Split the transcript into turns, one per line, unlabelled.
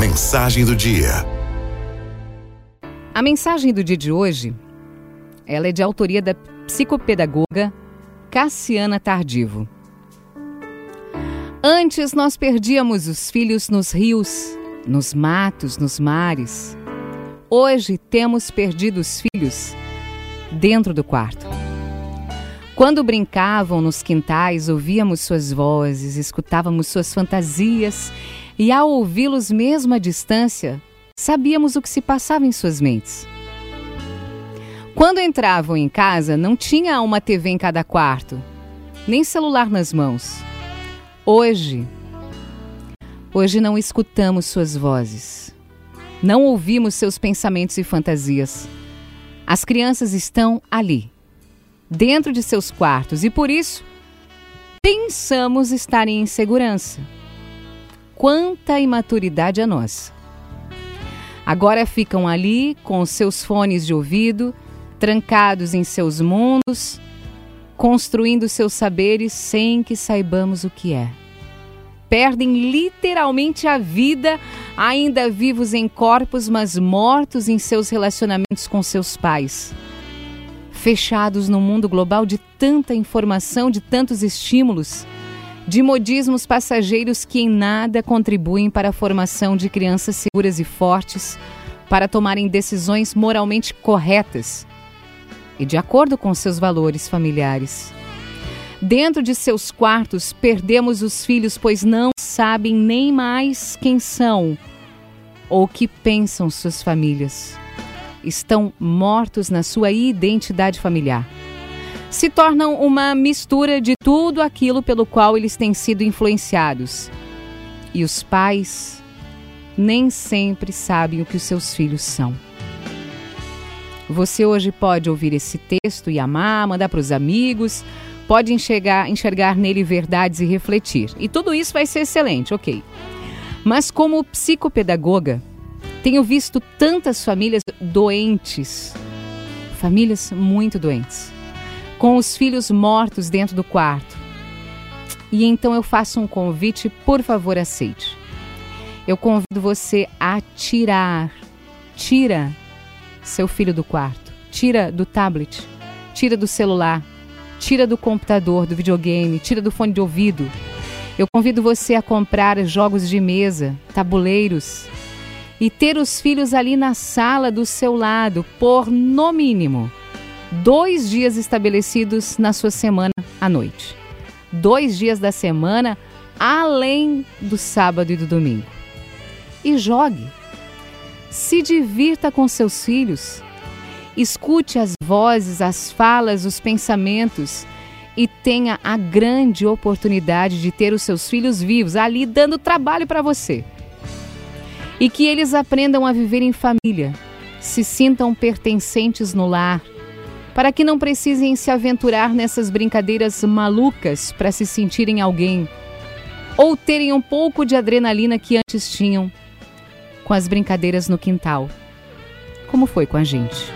Mensagem do dia.
A mensagem do dia de hoje, ela é de autoria da psicopedagoga Cassiana Tardivo. Antes nós perdíamos os filhos nos rios, nos matos, nos mares. Hoje temos perdido os filhos dentro do quarto. Quando brincavam nos quintais, ouvíamos suas vozes, escutávamos suas fantasias e, ao ouvi-los mesmo à distância, sabíamos o que se passava em suas mentes. Quando entravam em casa, não tinha uma TV em cada quarto, nem celular nas mãos. Hoje, hoje não escutamos suas vozes, não ouvimos seus pensamentos e fantasias. As crianças estão ali, dentro de seus quartos, e por isso pensamos estar em insegurança. Quanta imaturidade a nós! Agora ficam ali com seus fones de ouvido, trancados em seus mundos, construindo seus saberes sem que saibamos o que é. Perdem literalmente a vida, ainda vivos em corpos, mas mortos em seus relacionamentos com seus pais. Fechados no mundo global de tanta informação, de tantos estímulos, de modismos passageiros que em nada contribuem para a formação de crianças seguras e fortes, para tomarem decisões moralmente corretas e de acordo com seus valores familiares. Dentro de seus quartos, perdemos os filhos, pois não sabem nem mais quem são ou que pensam suas famílias. Estão mortos na sua identidade familiar. Se tornam uma mistura de tudo aquilo pelo qual eles têm sido influenciados. E os pais nem sempre sabem o que os seus filhos são. Você hoje pode ouvir esse texto e amar, mandar para os amigos, pode enxergar, enxergar nele verdades e refletir. E tudo isso vai ser excelente, ok. Mas como psicopedagoga, tenho visto tantas famílias doentes, famílias muito doentes, com os filhos mortos dentro do quarto. E então eu faço um convite, por favor, aceite. Eu convido você a tirar, tira seu filho do quarto. Tira do tablet, tira do celular, tira do computador, do videogame, tira do fone de ouvido. Eu convido você a comprar jogos de mesa, tabuleiros e ter os filhos ali na sala do seu lado por, no mínimo, dois dias estabelecidos na sua semana à noite. Dois dias da semana além do sábado e do domingo. E jogue se divirta com seus filhos. Escute as vozes, as falas, os pensamentos e tenha a grande oportunidade de ter os seus filhos vivos ali dando trabalho para você. E que eles aprendam a viver em família, se sintam pertencentes no lar, para que não precisem se aventurar nessas brincadeiras malucas para se sentirem alguém, ou terem um pouco de adrenalina que antes tinham com as brincadeiras no quintal, como foi com a gente.